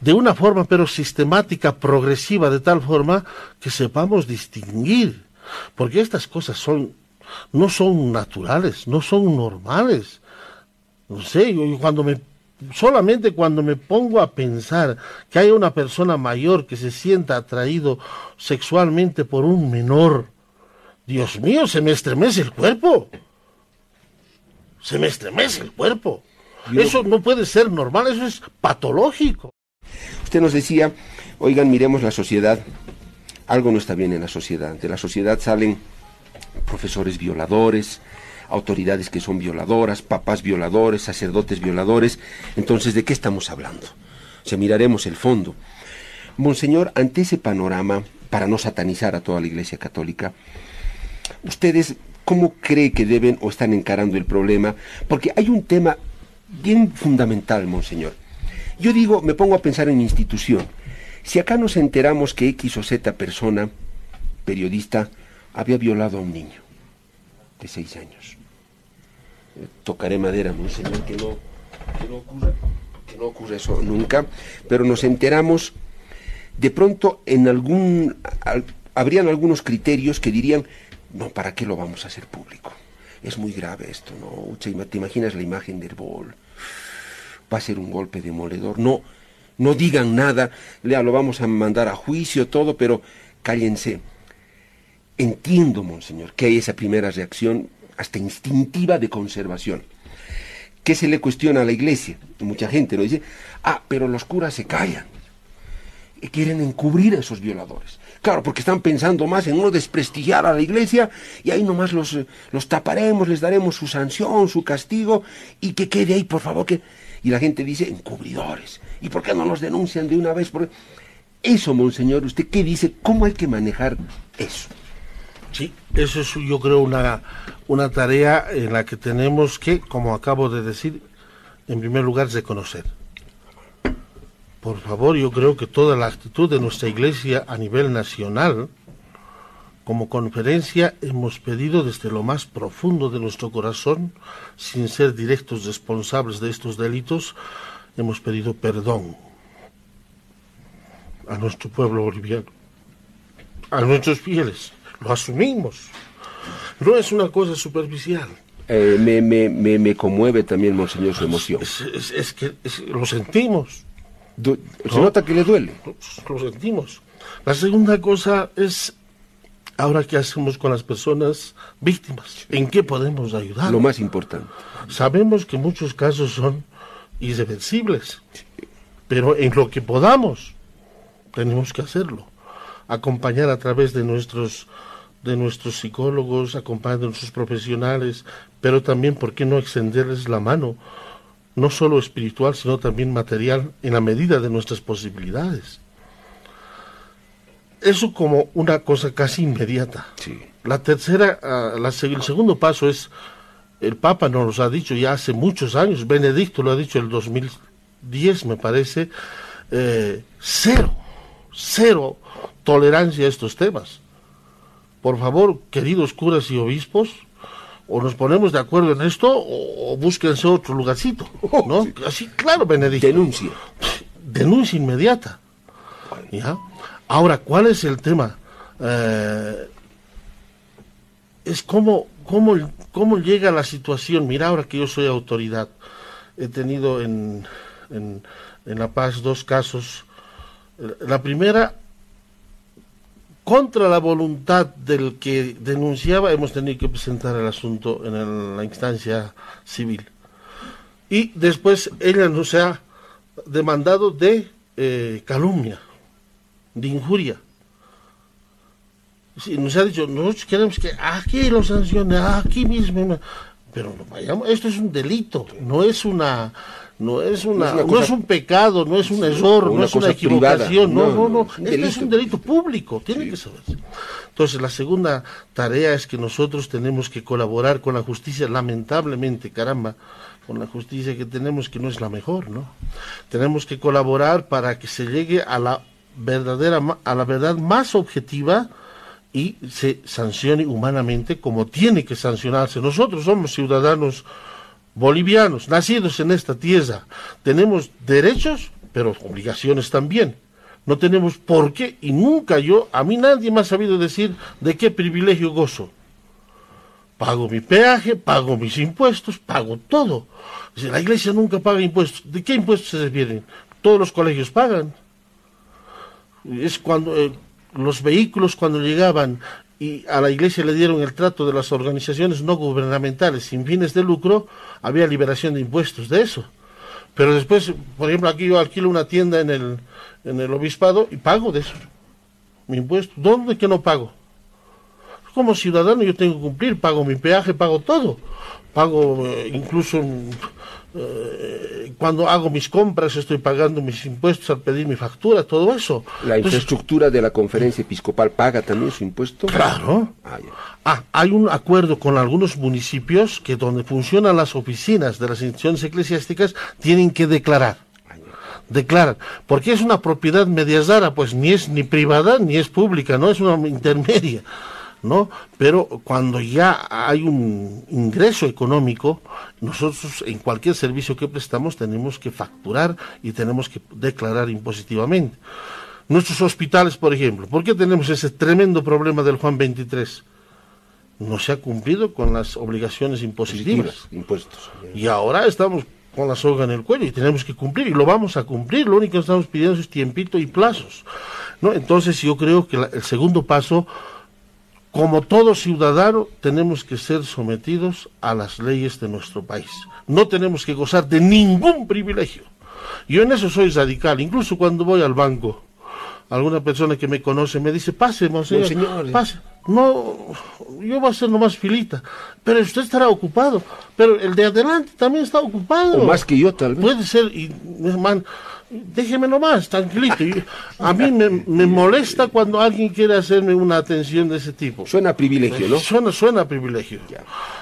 De una forma pero sistemática, progresiva, de tal forma que sepamos distinguir, porque estas cosas son no son naturales, no son normales. No sé, yo, cuando me solamente cuando me pongo a pensar que hay una persona mayor que se sienta atraído sexualmente por un menor, Dios mío, se me estremece el cuerpo. Se me estremece el cuerpo. Eso no puede ser normal, eso es patológico. Usted nos decía, oigan, miremos la sociedad, algo no está bien en la sociedad. De la sociedad salen profesores violadores, autoridades que son violadoras, papás violadores, sacerdotes violadores. Entonces, ¿de qué estamos hablando? O sea, miraremos el fondo. Monseñor, ante ese panorama, para no satanizar a toda la Iglesia Católica, ¿ustedes cómo cree que deben o están encarando el problema? Porque hay un tema bien fundamental, Monseñor. Yo digo, me pongo a pensar en institución. Si acá nos enteramos que X o Z persona, periodista, había violado a un niño de seis años. Eh, tocaré madera, monseñor, que no, que no ocurra, que no ocurra eso nunca, pero nos enteramos, de pronto en algún, habrían algunos criterios que dirían, no, ¿para qué lo vamos a hacer público? Es muy grave esto, ¿no? ¿Te imaginas la imagen del bol? Va a ser un golpe demoledor. No, no digan nada, lo vamos a mandar a juicio, todo, pero cállense. Entiendo, monseñor, que hay esa primera reacción hasta instintiva de conservación. ¿Qué se le cuestiona a la iglesia? Mucha gente nos dice, ah, pero los curas se callan. Y quieren encubrir a esos violadores. Claro, porque están pensando más en no desprestigiar a la iglesia y ahí nomás los, los taparemos, les daremos su sanción, su castigo y que quede ahí, por favor, que y la gente dice, encubridores. ¿Y por qué no los denuncian de una vez? Por... Eso, monseñor, ¿usted qué dice? ¿Cómo hay que manejar eso? Sí, eso es yo creo una, una tarea en la que tenemos que, como acabo de decir, en primer lugar reconocer. Por favor, yo creo que toda la actitud de nuestra iglesia a nivel nacional, como conferencia hemos pedido desde lo más profundo de nuestro corazón, sin ser directos responsables de estos delitos, hemos pedido perdón a nuestro pueblo boliviano, a nuestros fieles. Lo asumimos. No es una cosa superficial. Eh, me, me, me, me, conmueve también, monseñor, su emoción. Es, que lo sentimos. se nota que le duele. lo sentimos. La segunda cosa es Ahora, ¿qué hacemos con las personas víctimas? ¿En qué podemos ayudar? Lo más importante. Sabemos que muchos casos son irreversibles, pero en lo que podamos, tenemos que hacerlo. Acompañar a través de nuestros de nuestros psicólogos, acompañar de nuestros profesionales, pero también, ¿por qué no extenderles la mano? No solo espiritual, sino también material, en la medida de nuestras posibilidades. Eso como una cosa casi inmediata. Sí. La tercera, ah, la, el segundo paso es, el Papa nos lo ha dicho ya hace muchos años, Benedicto lo ha dicho el 2010 me parece, eh, cero, cero tolerancia a estos temas. Por favor, queridos curas y obispos, o nos ponemos de acuerdo en esto o, búsquense otro lugarcito, ¿no? Así, claro, Benedicto. Denuncia. Denuncia inmediata. ¿Ya? Ahora, ¿cuál es el tema? Eh, es cómo, cómo, cómo llega la situación. Mira, ahora que yo soy autoridad, he tenido en, en, La Paz dos casos. La primera, contra la voluntad del que denunciaba, hemos tenido que presentar el asunto en la instancia civil. Y después ella nos ha demandado de eh, calumnia, de injuria. Sí, nos ha dicho, nosotros queremos que aquí lo sancione, aquí mismo. Pero no vayamos, esto es un delito, no es una no es una, No es una no cosa- es un pecado, no es un error, no es una equivocación, privada. no, no, No, esto es un delito público, tiene que saberse. Entonces, la segunda tarea es que nosotros tenemos que colaborar con la justicia, lamentablemente, caramba, con la justicia que tenemos que no es la mejor, ¿no? Tenemos que colaborar para que se llegue a la verdadera, a la verdad más objetiva y se sancione humanamente como tiene que sancionarse. Nosotros somos ciudadanos bolivianos, nacidos en esta tierra. Tenemos derechos, pero obligaciones también. No tenemos por qué, y nunca yo, a mí nadie me ha sabido decir de qué privilegio gozo. Pago mi peaje, pago mis impuestos, pago todo. La iglesia nunca paga impuestos. ¿De qué impuestos se refieren? Todos los colegios pagan. Es cuando eh, los vehículos cuando llegaban y a la iglesia le dieron el trato de las organizaciones no gubernamentales sin fines de lucro, había liberación de impuestos de eso. Pero después, por ejemplo, aquí yo alquilo una tienda en el, en el obispado y pago de eso. Mi impuesto. ¿Dónde que no pago? Como ciudadano yo tengo que cumplir, pago mi peaje, pago todo. Pago eh, incluso eh, cuando hago mis compras estoy pagando mis impuestos al pedir mi factura, todo eso. La Entonces, infraestructura de la conferencia episcopal paga también su impuesto. Claro. Ah. Ah, hay un acuerdo con algunos municipios que donde funcionan las oficinas de las instituciones eclesiásticas tienen que declarar. Declaran. Porque es una propiedad media rara, pues ni es ni privada ni es pública, no es una intermedia. ¿No? Pero cuando ya hay un ingreso económico, nosotros en cualquier servicio que prestamos tenemos que facturar y tenemos que declarar impositivamente. Nuestros hospitales, por ejemplo, ¿por qué tenemos ese tremendo problema del Juan 23? No se ha cumplido con las obligaciones impositivas. Positivas, impuestos. Y ahora estamos con la soga en el cuello y tenemos que cumplir y lo vamos a cumplir. Lo único que estamos pidiendo es tiempito y plazos. ¿no? Entonces yo creo que la- el segundo paso, como todo ciudadano, tenemos que ser sometidos a las leyes de nuestro país. No tenemos que gozar de ningún privilegio. Yo en eso soy radical, incluso cuando voy al banco. Alguna persona que me conoce me dice, pase, monseñor, Monseñor. pase. No, yo voy a hacer nomás filita. Pero usted estará ocupado. Pero el de adelante también está ocupado. O más que yo, tal vez. Puede ser, y, man, déjeme nomás, tranquilito. A mí me, me molesta cuando alguien quiere hacerme una atención de ese tipo. Suena a privilegio, ¿no? Suena, suena a privilegio.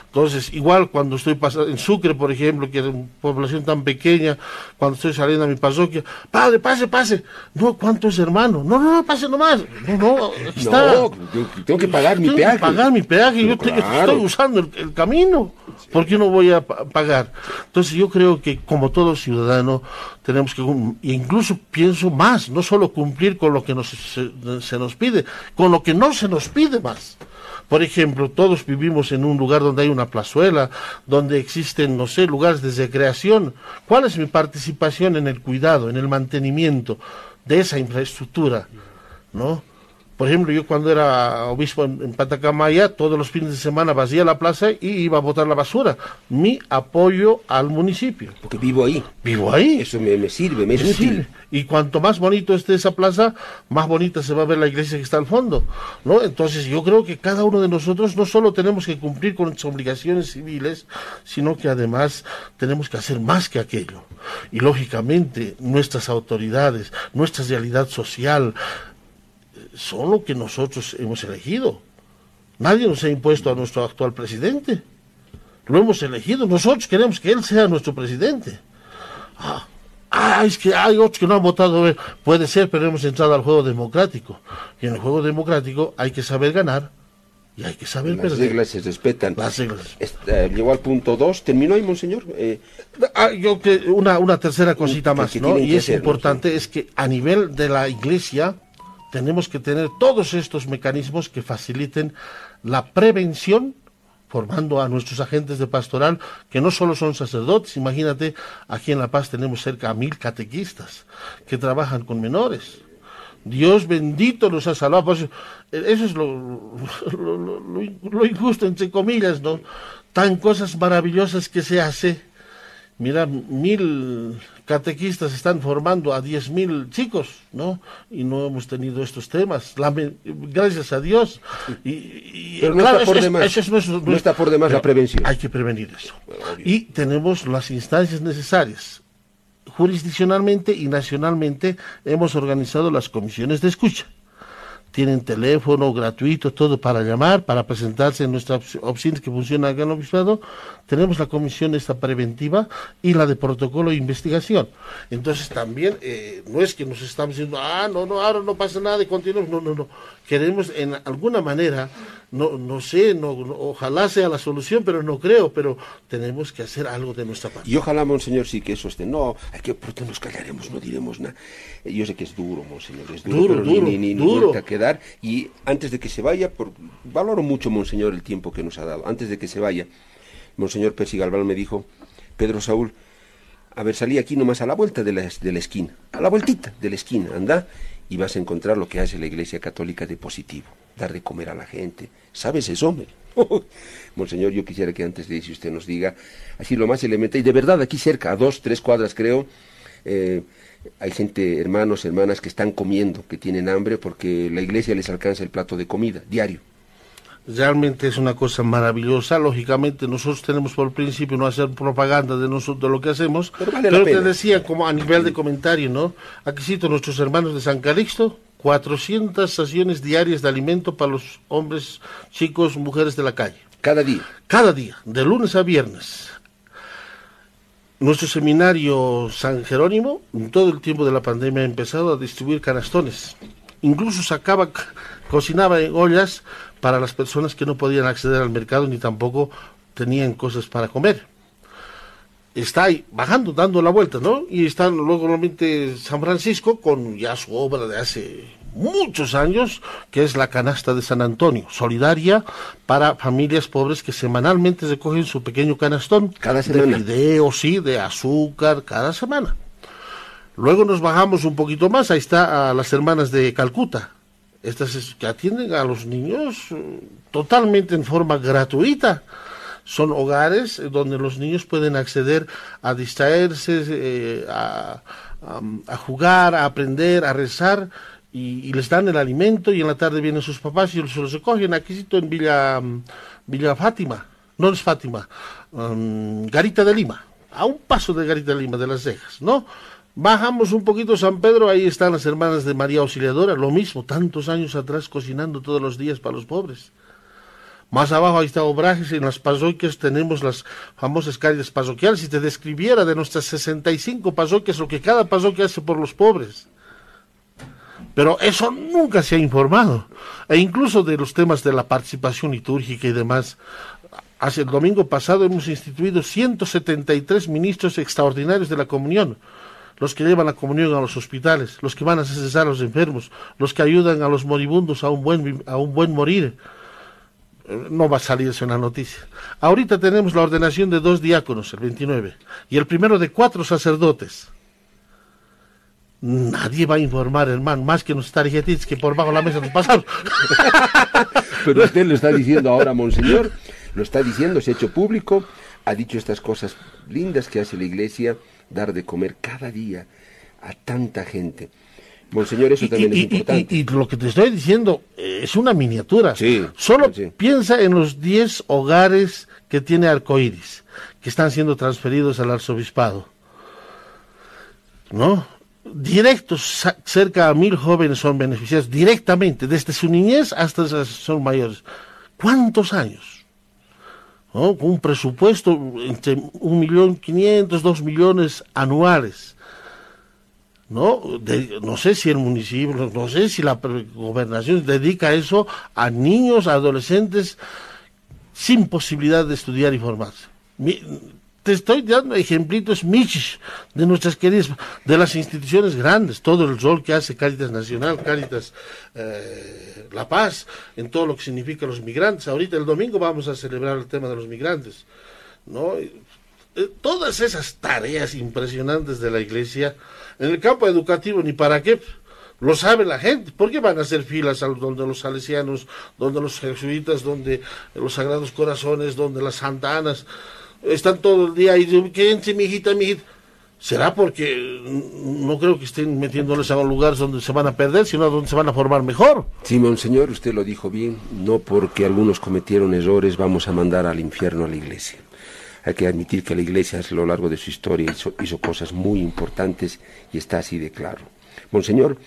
Entonces, igual cuando estoy pasando, en Sucre, por ejemplo, que es una población tan pequeña, cuando estoy saliendo a mi parroquia, padre, pase, pase. No, ¿cuántos hermanos? No, no, no, pase nomás. No, no, está. No, tengo que- pagar mi Tengo peaje. Que pagar mi peaje, yo te- Claro. estoy usando el, el camino. ¿Por qué no voy a pa- pagar? Entonces yo creo que como todo ciudadano tenemos que, incluso pienso más, no solo cumplir con lo que nos, se, se nos pide, con lo que no se nos pide más. Por ejemplo, todos vivimos en un lugar donde hay una plazuela, donde existen, no sé, lugares de recreación. ¿Cuál es mi participación en el cuidado, en el mantenimiento de esa infraestructura? ¿No? Por ejemplo, yo cuando era obispo en, Patacamaya, todos los fines de semana vacía la plaza y iba a botar la basura. Mi apoyo al municipio. Porque vivo ahí. Vivo ahí. Eso me, sirve, me es útil. Y cuanto más bonito esté esa plaza, más bonita se va a ver la iglesia que está al fondo. ¿no? Entonces yo creo que cada uno de nosotros no solo tenemos que cumplir con nuestras obligaciones civiles, sino que además tenemos que hacer más que aquello. Y lógicamente nuestras autoridades, nuestra realidad social, son lo que nosotros hemos elegido. Nadie nos ha impuesto a nuestro actual presidente. Lo hemos elegido. Nosotros queremos que él sea nuestro presidente. Ah, ah es que hay otros que no han votado. Puede ser, pero hemos entrado al juego democrático. Y en el juego democrático hay que saber ganar y hay que saber Las reglas se respetan. Las reglas. Eh, llegó al punto 2. ¿Terminó ahí, monseñor? Eh, ah, yo que una, una tercera cosita más, ¿no? Y es importante, es que a nivel de la iglesia tenemos que tener todos estos mecanismos que faciliten la prevención formando a nuestros agentes de pastoral, que no solo son sacerdotes, imagínate, aquí en La Paz tenemos cerca de mil catequistas que trabajan con menores. Dios bendito nos ha salvado. Pues, eso es lo, lo, injusto, entre comillas, ¿no? Tan cosas maravillosas que se hace. Mira, mil catequistas están formando a diez mil chicos, ¿no? Y no hemos tenido estos temas, gracias a Dios. Y, Pero no, está por demás, no, está por demás la prevención. Hay que prevenir eso. Y tenemos las instancias necesarias. Jurisdiccionalmente y nacionalmente hemos organizado las comisiones de escucha tienen teléfono gratuito, todo para llamar, para presentarse en nuestra oficina que funciona acá en el obispado. Tenemos la comisión esta preventiva y la de protocolo e investigación. Entonces también eh, no es que nos estamos diciendo, ah, no, no, ahora no pasa nada y continuamos. No, no, no. Queremos en alguna manera, no, no sé, no, ojalá sea la solución, pero no creo, pero tenemos que hacer algo de nuestra parte. Y ojalá, monseñor, sí que eso esté. No, hay que, pronto nos callaremos, no diremos nada. Yo sé que es duro, monseñor, es duro, pero ni, ni, ni, quedar. Y antes de que se vaya, por, valoro mucho, monseñor, el tiempo que nos ha dado. Antes de que se vaya, monseñor Percy Galván me dijo, Pedro Saúl, a ver, salí aquí nomás a la vuelta de la, de la esquina, a la vueltita de la esquina, anda, y vas a encontrar lo que hace la Iglesia Católica de positivo, dar de comer a la gente. ¿Sabes eso, hombre? Monseñor, yo quisiera que antes de eso usted nos diga, así lo más elemental, y de verdad aquí cerca, a dos, tres cuadras creo, eh, hay gente, hermanos, hermanas que están comiendo, que tienen hambre porque la iglesia les alcanza el plato de comida diario. Realmente es una cosa maravillosa. Lógicamente nosotros tenemos por principio no hacer propaganda de nosotros de lo que hacemos, pero, te decía como a nivel de comentario, ¿no? Aquí cito nuestros hermanos de San Calixto, 400 estaciones diarias de alimento para los hombres, chicos, mujeres de la calle. Cada día. Cada día, de lunes a viernes. Nuestro seminario San Jerónimo, en todo el tiempo de la pandemia, ha empezado a distribuir canastones. Incluso sacaba, cocinaba en ollas para las personas que no podían acceder al mercado ni tampoco tenían cosas para comer. Está ahí bajando, dando la vuelta, ¿no? Y está luego nuevamente San Francisco con ya su obra de hace muchos años, que es la canasta de San Antonio, solidaria para familias pobres que semanalmente recogen su pequeño canastón cada semana. de fideos, sí, de azúcar, cada semana. Luego nos bajamos un poquito más, ahí está a las hermanas de Calcuta, estas que atienden a los niños eh, totalmente en forma gratuita. Son hogares donde los niños pueden acceder a distraerse, eh, a, jugar, a aprender, a rezar y, les dan el alimento y en la tarde vienen sus papás y se los recogen aquí en Villa, mm, Villa Fátima, no es Fátima, mm, Garita de Lima, a un paso de Garita de Lima, de las cejas, ¿no? Bajamos un poquito San Pedro, ahí están las hermanas de María Auxiliadora, lo mismo, tantos años atrás cocinando todos los días para los pobres. Más abajo ahí está Obrajes, en las parroquias tenemos las famosas calles parroquiales. Si te describiera de nuestras 65 parroquias lo que cada parroquia hace por los pobres. Pero eso nunca se ha informado. E incluso de los temas de la participación litúrgica y demás. Hace el domingo pasado hemos instituido 173 ministros extraordinarios de la comunión. Los que llevan la comunión a los hospitales, los que van a cesar a los enfermos, los que ayudan a los moribundos a un buen, a un buen morir. Eh, no va a salirse una noticia. Ahorita tenemos la ordenación de dos diáconos, el 29, y el primero de cuatro sacerdotes Nadie va a informar, hermano, más que nos tarjetitas que por bajo la mesa nos pasamos. Pero usted lo está diciendo ahora, monseñor, lo está diciendo, se ha hecho público, ha dicho estas cosas lindas que hace la iglesia, dar de comer cada día a tanta gente. Monseñor, eso también es importante. Y, lo que te estoy diciendo eh, es una miniatura. Sí, Solo sí. piensa en los 10 hogares que tiene Arcoiris, que están siendo transferidos al arzobispado. ¿No? Directos, cerca a mil jóvenes son beneficiados directamente, desde su niñez hasta son mayores. ¿Cuántos años? Con un presupuesto entre un millón quinientos, dos millones anuales. ¿no? No sé si el municipio, no sé si la gobernación dedica eso a niños, a adolescentes sin posibilidad de estudiar y formarse. Te estoy dando ejemplitos michis de nuestras queridas, de las instituciones grandes, todo el rol que hace Cáritas Nacional, Cáritas eh, La Paz, en todo lo que significa los migrantes. Ahorita el domingo vamos a celebrar el tema de los migrantes, ¿no? Eh, todas esas tareas impresionantes de la Iglesia, en el campo educativo, ni para qué, lo sabe la gente. ¿Por qué van a hacer filas donde los salesianos, donde los jesuitas, donde los sagrados corazones, donde las santanas? Están todo el día y quédense, mi hijita, mi hijita. ¿Será porque no creo que estén metiéndoles a lugares donde se van a perder, sino donde se van a formar mejor? Sí, monseñor, usted lo dijo bien. No porque algunos cometieron errores vamos a mandar al infierno a la iglesia. Hay que admitir que la iglesia a lo largo de su historia hizo, hizo cosas muy importantes y está así de claro. Monseñor,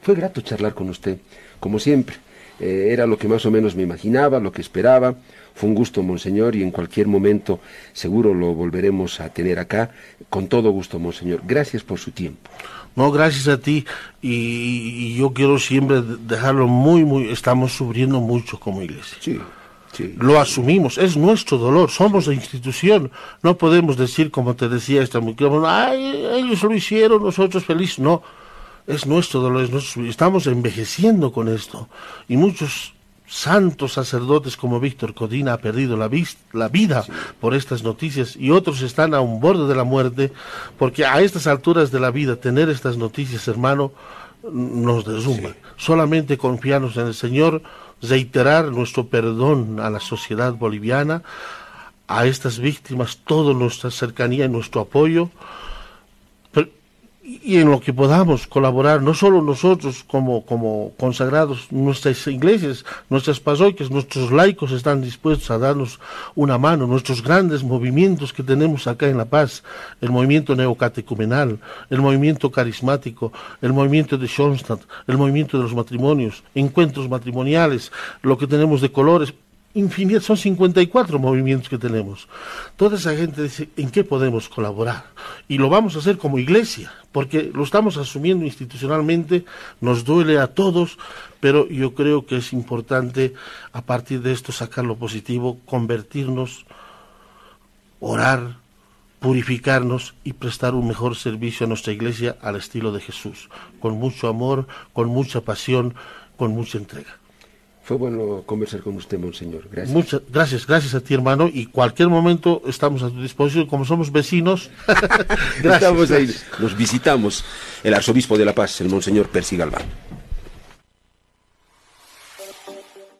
fue grato charlar con usted, como siempre. Eh, era lo que más o menos me imaginaba, lo que esperaba. Fue un gusto, Monseñor, y en cualquier momento seguro lo volveremos a tener acá. Con todo gusto, Monseñor. Gracias por su tiempo. No, gracias a ti. Y, y yo quiero siempre dejarlo muy, muy... Estamos sufriendo mucho como iglesia. Sí. Sí. Lo asumimos, es nuestro dolor, somos la institución. No podemos decir, como te decía esta mujer, ay, ellos lo hicieron, nosotros felices. No, es nuestro dolor, es nuestro, estamos envejeciendo con esto. Y muchos santos sacerdotes como Víctor Codina ha perdido la, la vida sí. por estas noticias y otros están a un borde de la muerte, porque a estas alturas de la vida tener estas noticias, hermano, nos derrumba. Sí. Solamente confiarnos en el Señor, reiterar nuestro perdón a la sociedad boliviana, a estas víctimas, toda nuestra cercanía y nuestro apoyo, y en lo que podamos colaborar, no solo nosotros como, como consagrados, nuestras iglesias, nuestras parroquias, nuestros laicos están dispuestos a darnos una mano, nuestros grandes movimientos que tenemos acá en La Paz, el movimiento neocatecumenal, el movimiento carismático, el movimiento de Schoenstatt, el movimiento de los matrimonios, encuentros matrimoniales, lo que tenemos de colores, infinidad, son 54 movimientos que tenemos. Toda esa gente dice, ¿en qué podemos colaborar? Y lo vamos a hacer como iglesia, porque lo estamos asumiendo institucionalmente, nos duele a todos, pero yo creo que es importante a partir de esto sacar lo positivo, convertirnos, orar, purificarnos y prestar un mejor servicio a nuestra iglesia al estilo de Jesús, con mucho amor, con mucha pasión, con mucha entrega. Fue bueno conversar con usted, Monseñor. Gracias. Muchas gracias, gracias a ti, hermano. Y cualquier momento estamos a tu disposición. Como somos vecinos, gracias, estamos ahí. Nos visitamos el arzobispo de La Paz, el Monseñor Percy Galván.